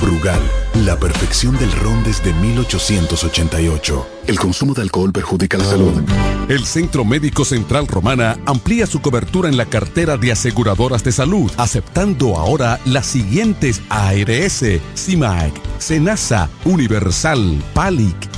Brugal, la perfección del ron desde 1888. El consumo de alcohol perjudica la salud. El Centro Médico Central Romana amplía su cobertura en la cartera de aseguradoras de salud, aceptando ahora las siguientes ARS, CIMAC, SENASA, Universal, PALIC,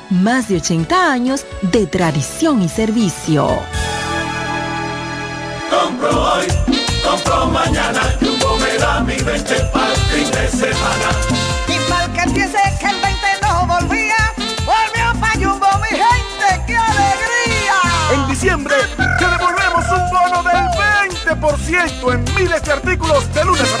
más de 80 años de tradición y servicio. Compro hoy, compro mañana, Jumbo me da mi 20 para fin de semana. Y mal que empiece que el 20 no volvía, volvió pa' Jumbo mi gente, ¡qué alegría! En diciembre te devolvemos un bono del 20% en miles de artículos de lunes a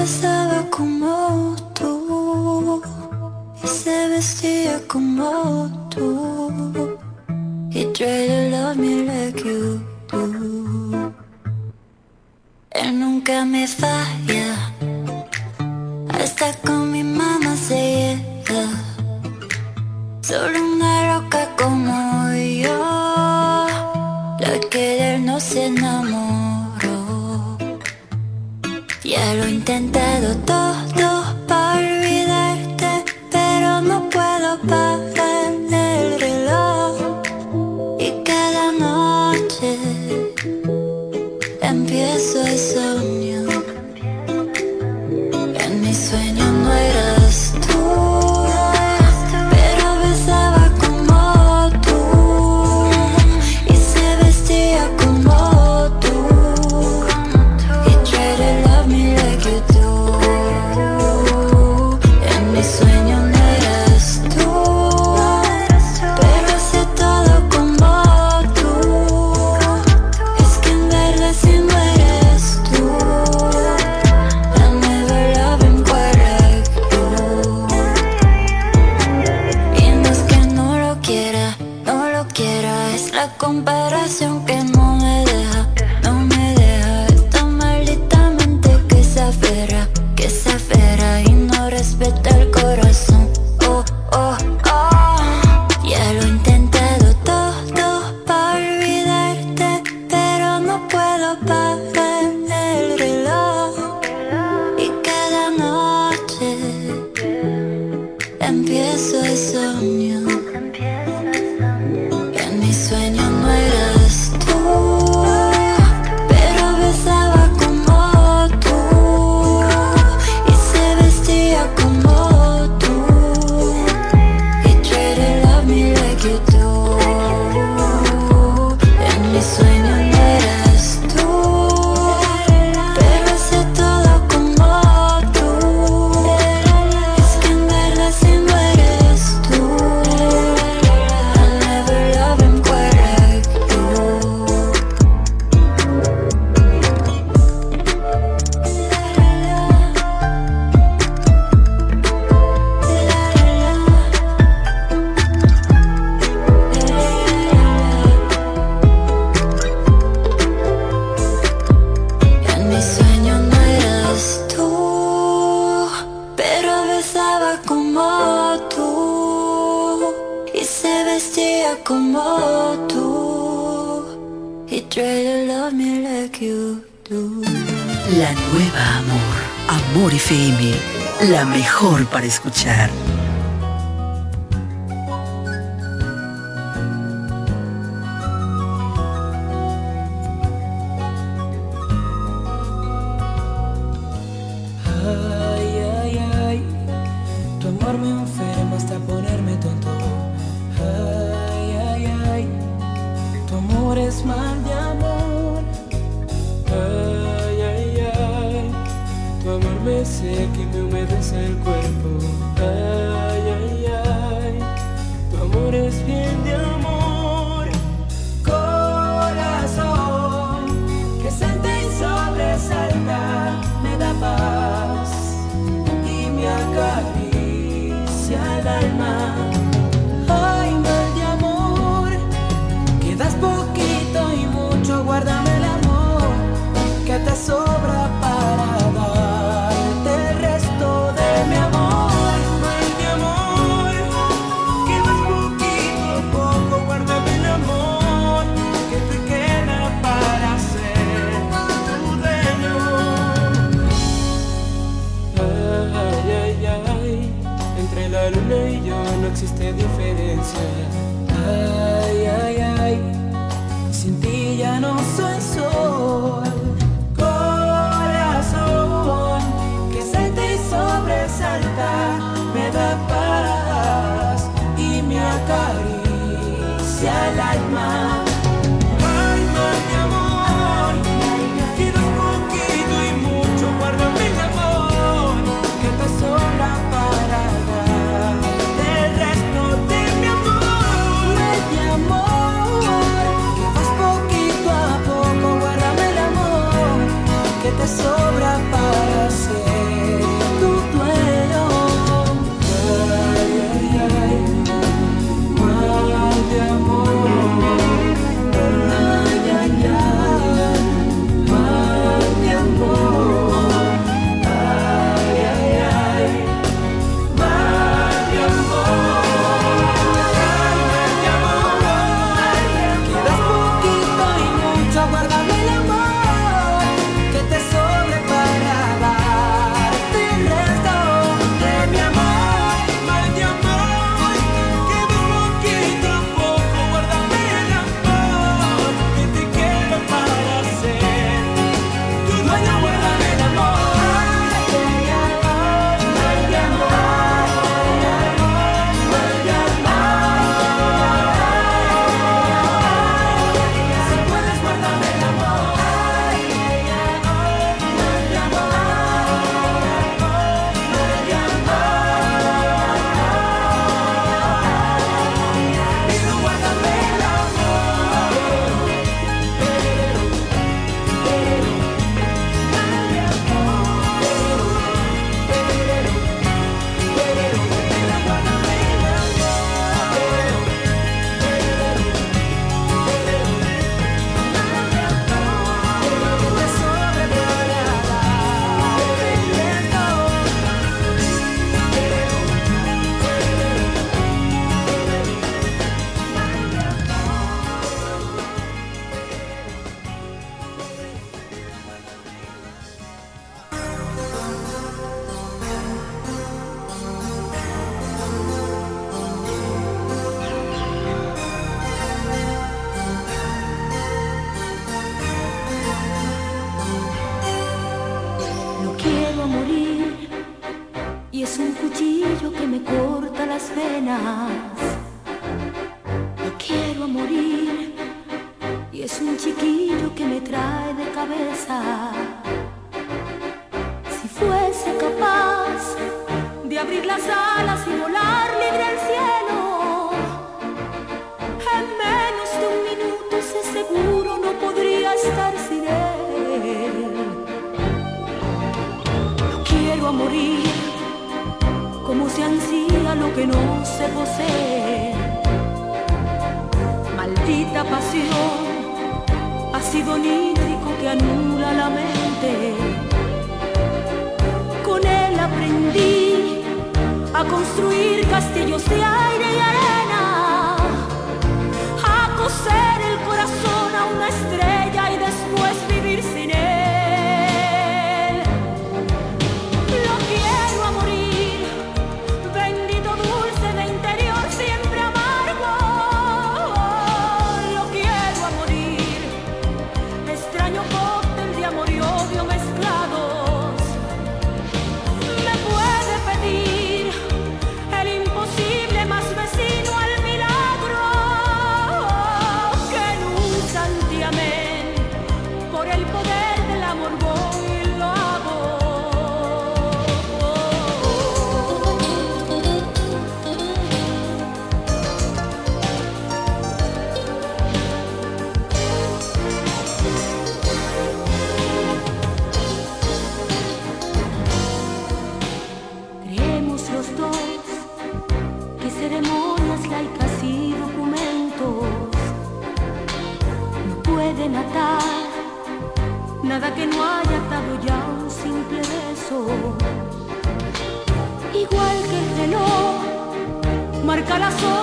besaba como tú y se vestía como tú. He traded love me like you do. Él nunca me falla. escuchar. Igual que el reloj marca las horas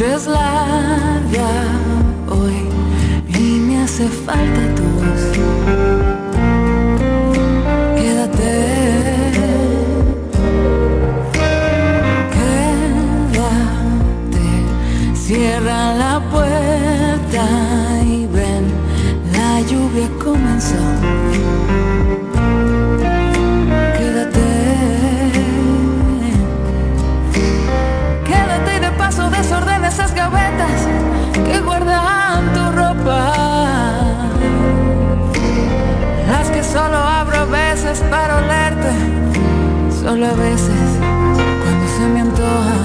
larga hoy y me hace falta tu. Solo a veces cuando se me antoja.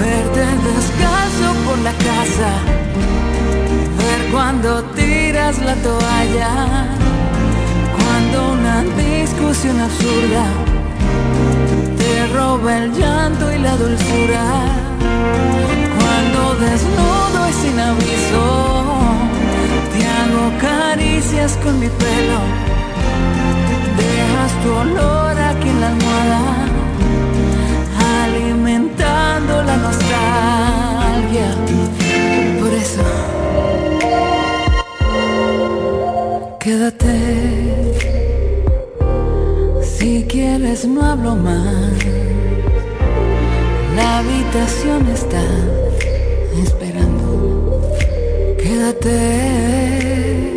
Verte descalzo por la casa, ver cuando tiras la toalla, cuando una discusión absurda te roba el llanto y la dulzura. Cuando desnudo y sin aviso, te hago caricias con mi pelo. Dejas tu olor aquí en la almohada, alimentando la nostalgia. Por eso, quédate. Si quieres no hablo más. La habitación está esperando. Quédate.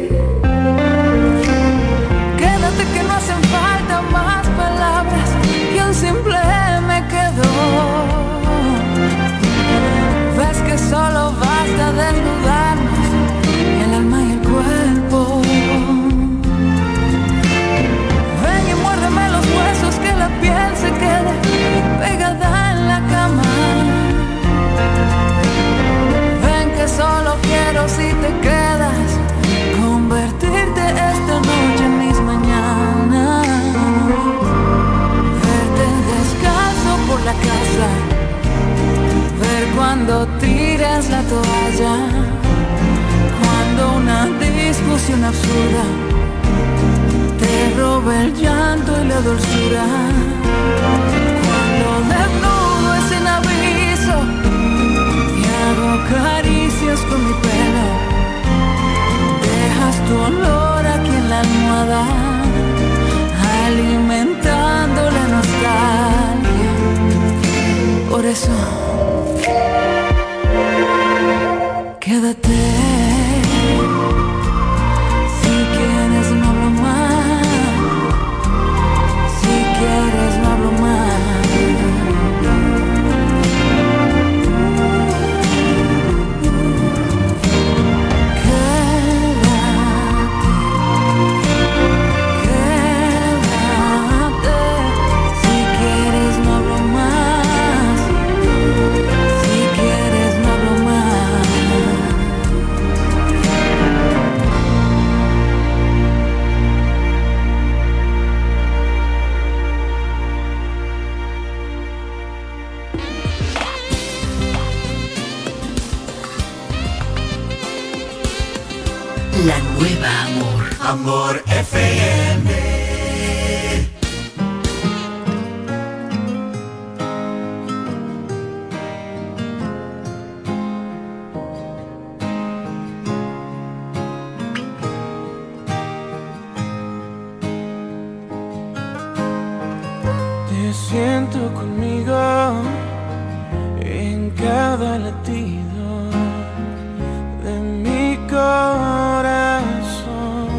Te roba el llanto y la dulzura. Cuando desnudo es sin aviso y hago caricias con mi pelo. Dejas tu olor aquí en la almohada, alimentando la nostalgia. Por eso, quédate. de mi corazón.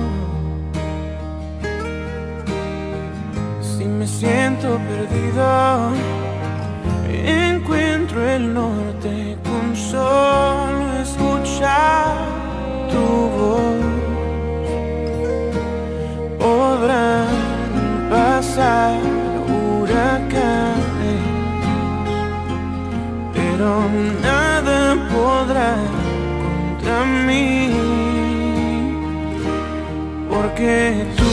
Si me siento perdido, encuentro el norte con solo escuchar tu voz. Podrán pasar huracanes. don't know mí, porque tú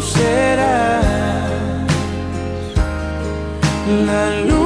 serás la luz.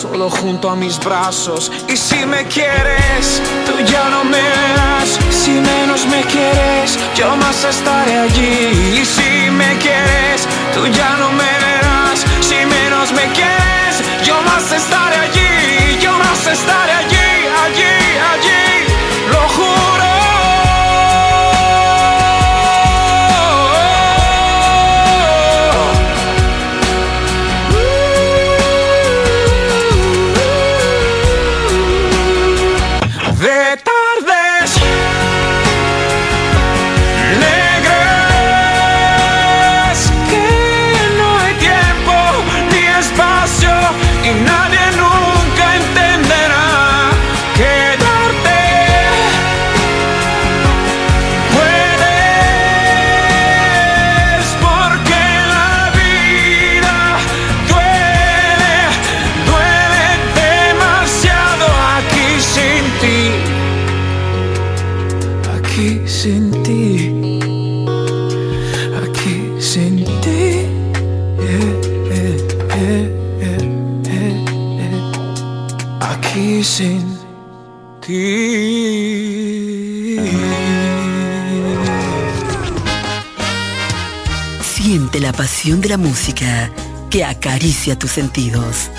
solo junto a mis brazos. Y si me quieres, tú ya no me verás. Si menos me quieres, yo más estaré allí. Y si me quieres, tú ya no me verás. Si menos me quieres, yo más estaré allí. Yo más estaré música que acaricia tus sentidos.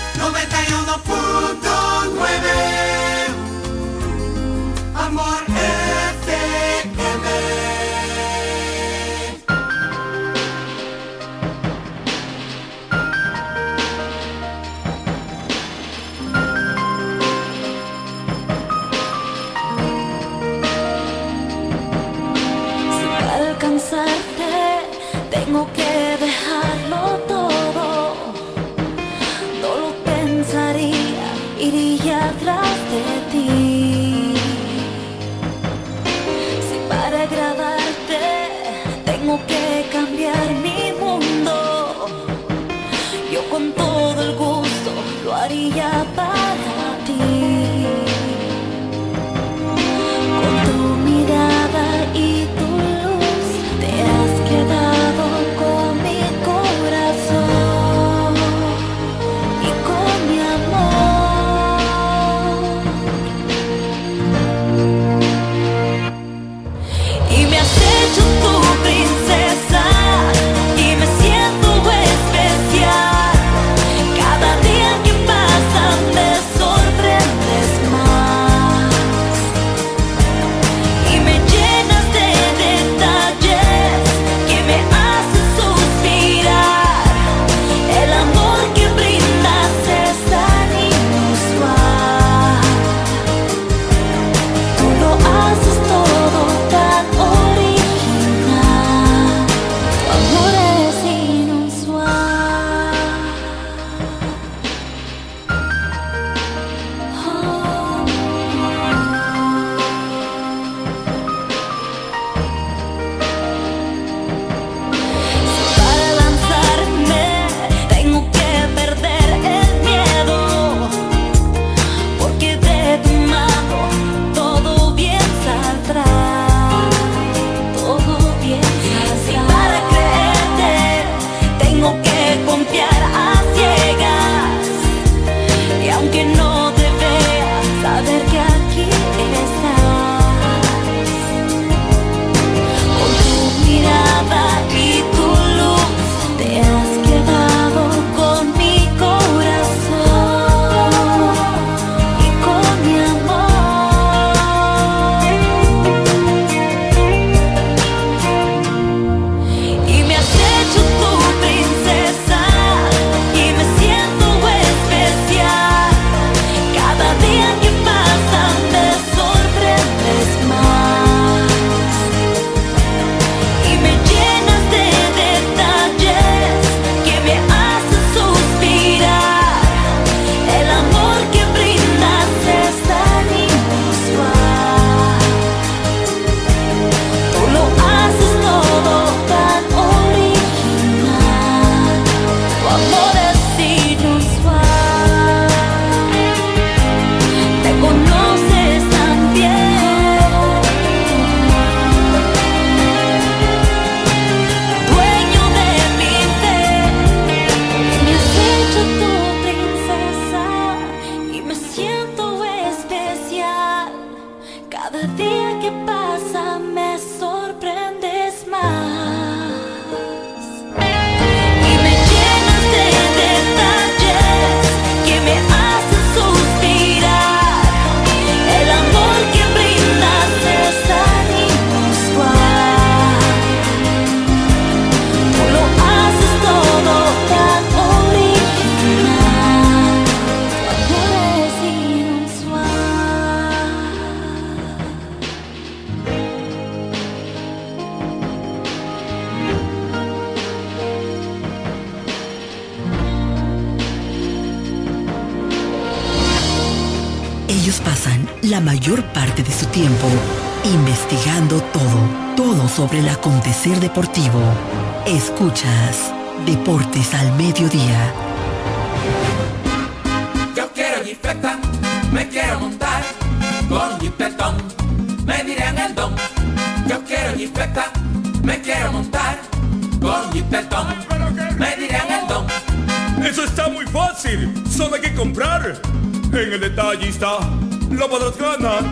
Deportivo. Escuchas Deportes al Mediodía.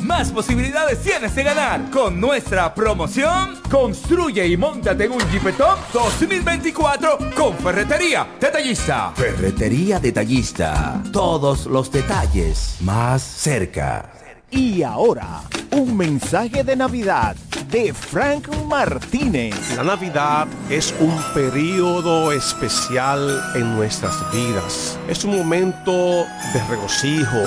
más posibilidades tienes de ganar. Con nuestra promoción, construye y montate en un Jeep Top 2024 con Ferretería Detallista. Ferretería Detallista. Todos los detalles más cerca. Y ahora, un mensaje de Navidad de Frank Martínez. La Navidad es un periodo especial en nuestras vidas. Es un momento de regocijo,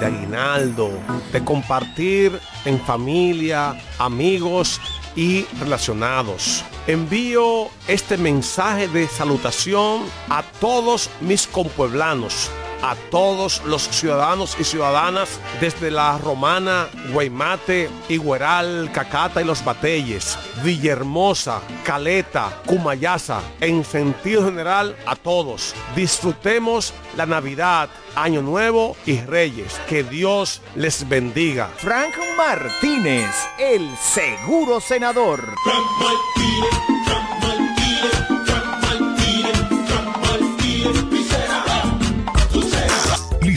de aguinaldo, de compartir en familia, amigos y relacionados. Envío este mensaje de salutación a todos mis compueblanos a todos los ciudadanos y ciudadanas desde la Romana, Guaymate, Igueral, Cacata y Los Batelles, Villahermosa, Caleta, Cumayasa, en sentido general a todos. Disfrutemos la Navidad, Año Nuevo y Reyes. Que Dios les bendiga. Frank Martínez, el seguro senador.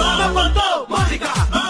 Vamos con Mónica.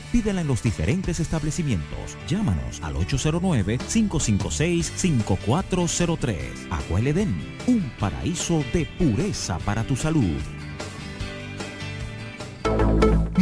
Pídela en los diferentes establecimientos. Llámanos al 809-556-5403. Agua Edén, un paraíso de pureza para tu salud.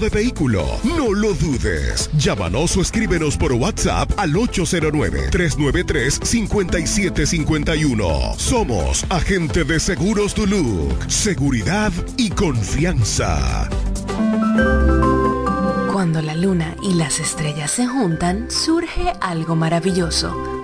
de vehículo, no lo dudes. Llámanos o escríbenos por WhatsApp al 809-393-5751. Somos Agente de Seguros Duluc. Seguridad y confianza. Cuando la luna y las estrellas se juntan, surge algo maravilloso.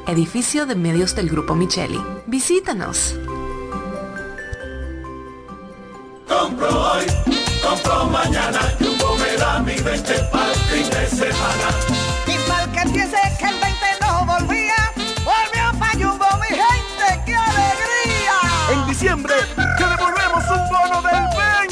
edificio de medios del Grupo Micheli. Visítanos. Compro hoy, compro mañana, Jumbo me da mi 20 para fin de semana. Y mal que empiece que el 20 no volvía, volvió pa' Jumbo, mi gente, ¡qué alegría! En diciembre te devolvemos un bono del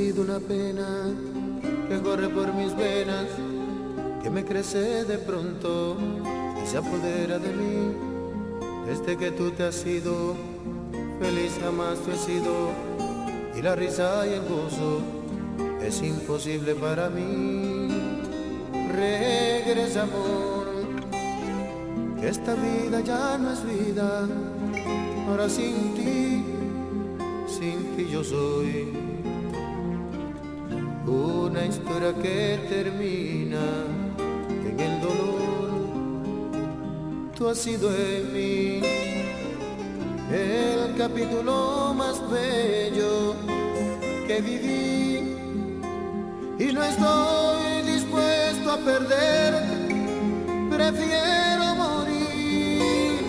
Sido una pena que corre por mis venas, que me crece de pronto y se apodera de mí. Desde que tú te has ido, feliz jamás tú he sido, y la risa y el gozo es imposible para mí. Regresa amor, que esta vida ya no es vida, ahora sin ti, sin ti yo soy una historia que termina en el dolor. Tú has sido en mí el capítulo más bello que viví y no estoy dispuesto a perderte. Prefiero morir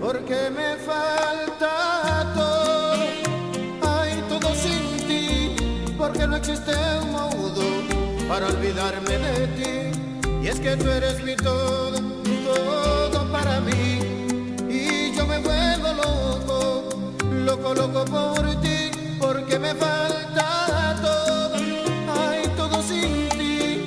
porque me para olvidarme de ti. Y es que tú eres mi todo, todo para mí. Y yo me vuelvo loco, loco, loco por ti, porque me falta todo. Hay todo sin ti,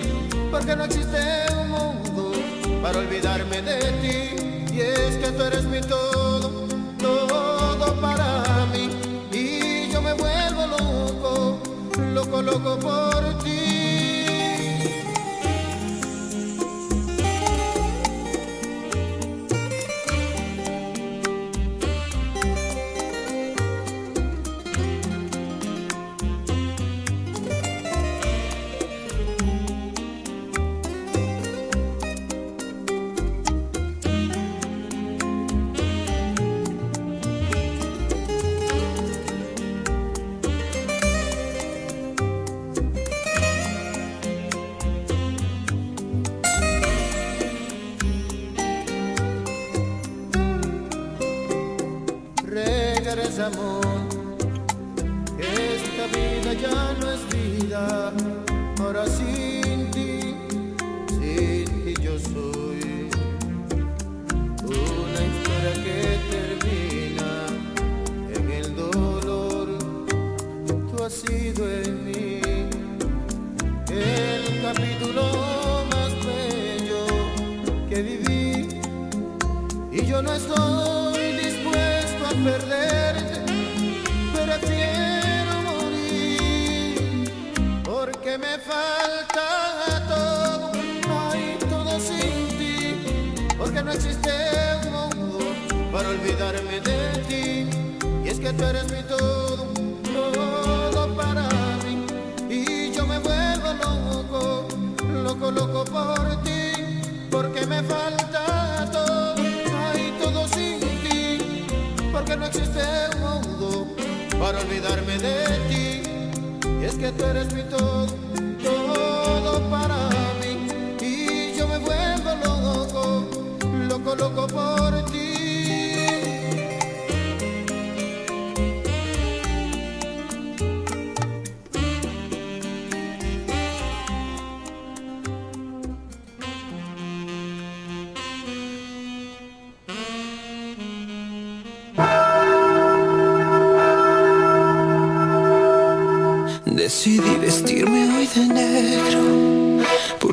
porque no existe un modo para olvidarme de ti. Y es que tú eres mi todo, todo para mí. Y yo me vuelvo loco loco, loco por ti.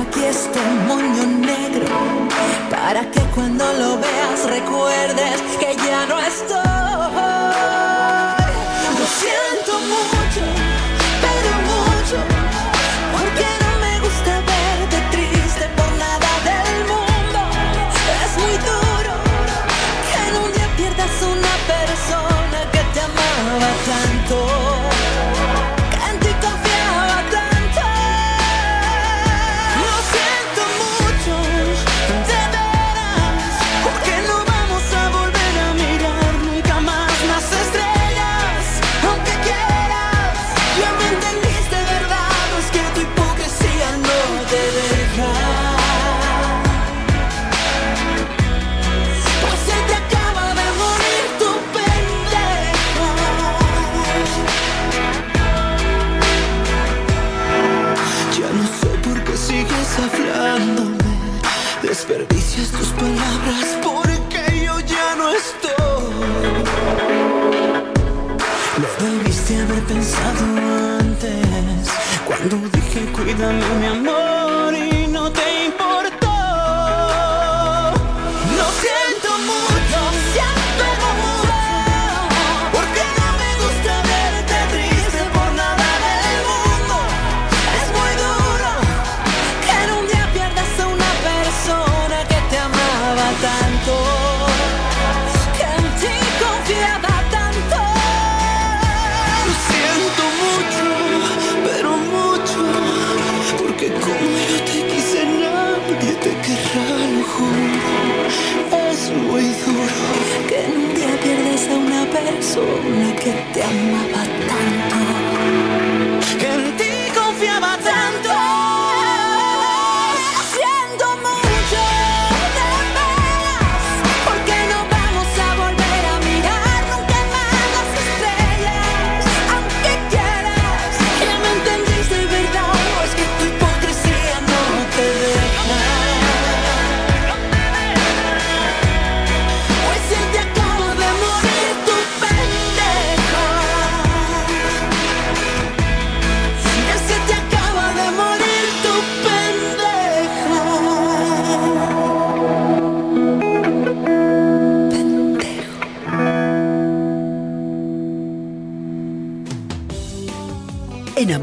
te dejo aquí este moño negro para que cuando lo veas recuerdes que ya no estoy. rhythm persona que te amaba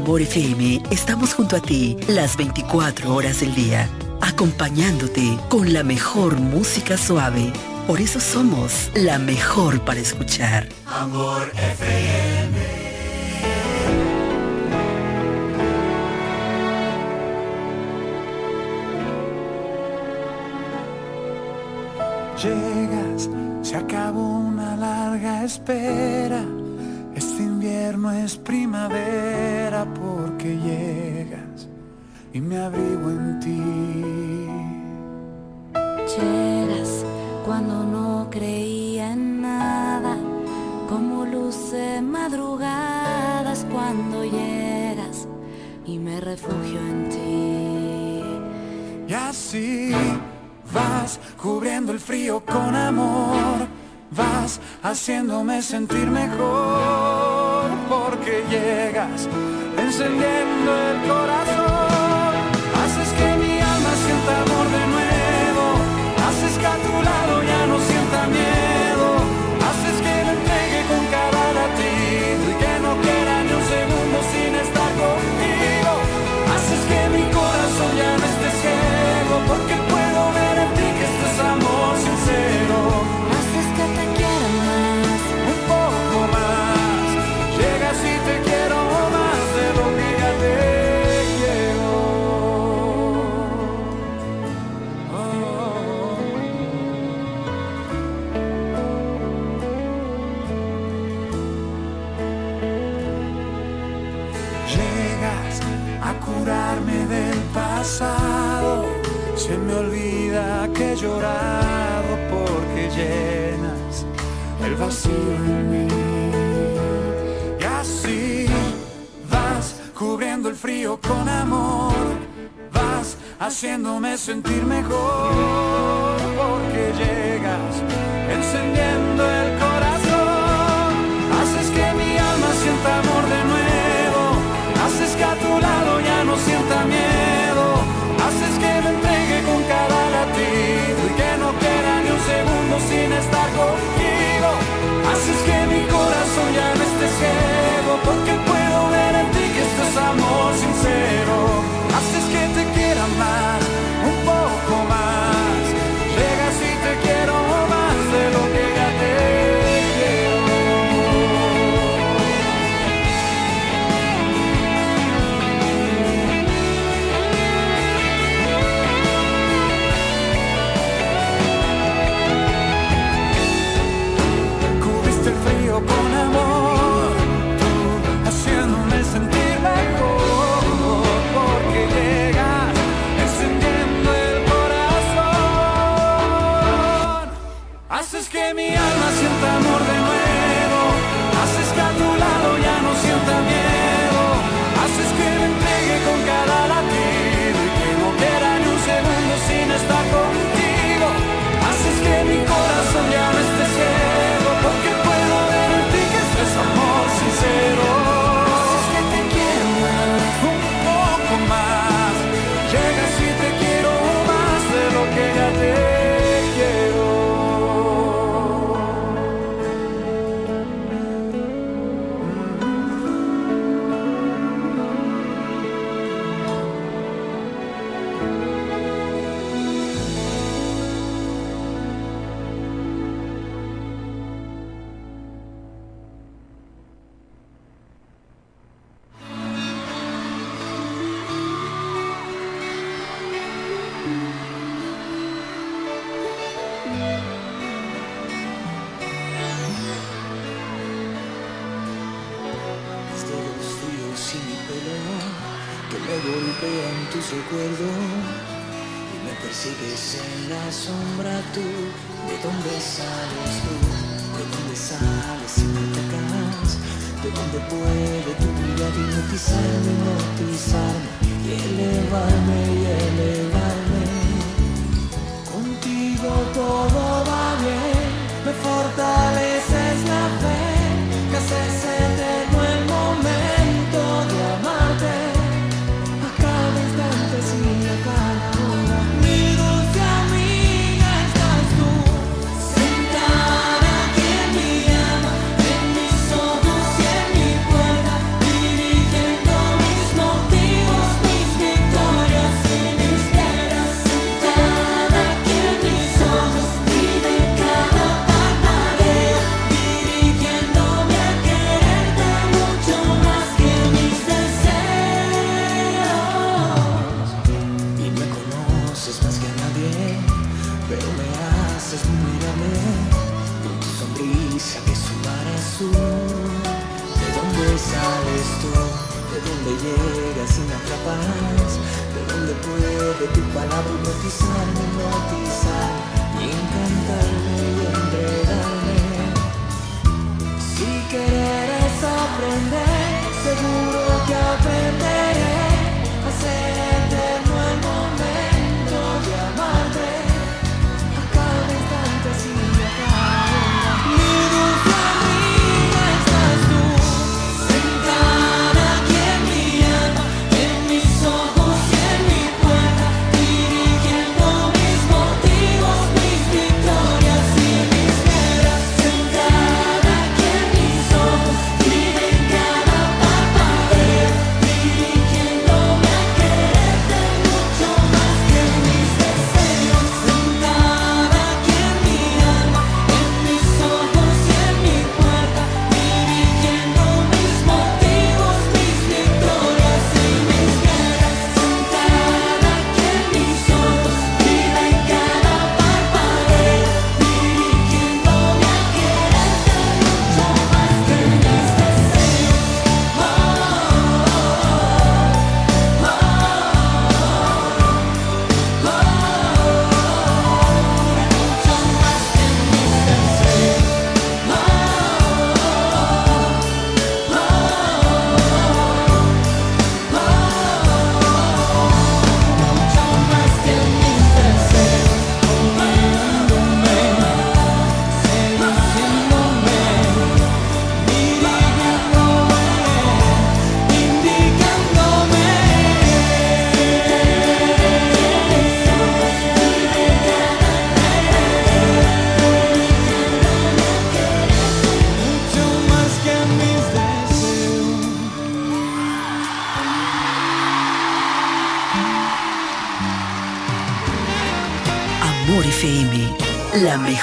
Sabor FM estamos junto a ti las 24 horas del día, acompañándote con la mejor música suave. Por eso somos la mejor para escuchar. Amor FM. Llegas, se acabó una larga espera invierno es primavera porque llegas y me abrigo en ti. Llegas cuando no creía en nada, como luce madrugadas cuando llegas y me refugio en ti. Y así vas cubriendo el frío con amor, vas haciéndome sentir mejor porque llegas encendiendo el corazón. vacío en mí. Y así vas cubriendo el frío con amor, vas haciéndome sentir mejor porque llegas encendiendo el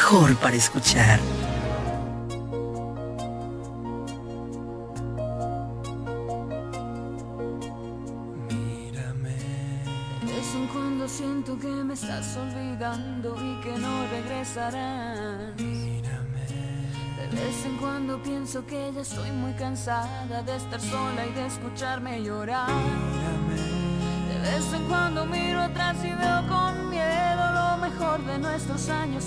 mejor para escuchar. Mírame. De vez en cuando siento que me estás olvidando y que no regresarás. De vez en cuando pienso que ya estoy muy cansada de estar sola y de escucharme llorar. De vez en cuando miro atrás y veo conmigo de nuestros años.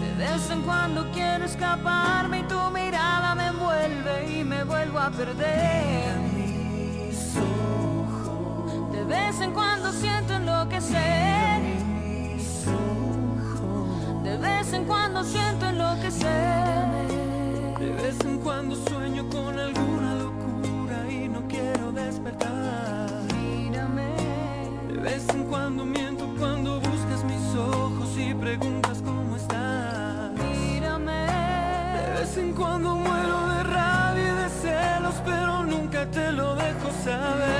De vez en cuando quiero escaparme y tu mirada me envuelve y me vuelvo a perder. Mis ojos. De vez en cuando siento enloquecer. Mis ojos. De vez en cuando siento enloquecer. De vez en cuando sueño con alguna locura y no quiero despertar. vez en cuando muero de rabia y de celos, pero nunca te lo dejo saber.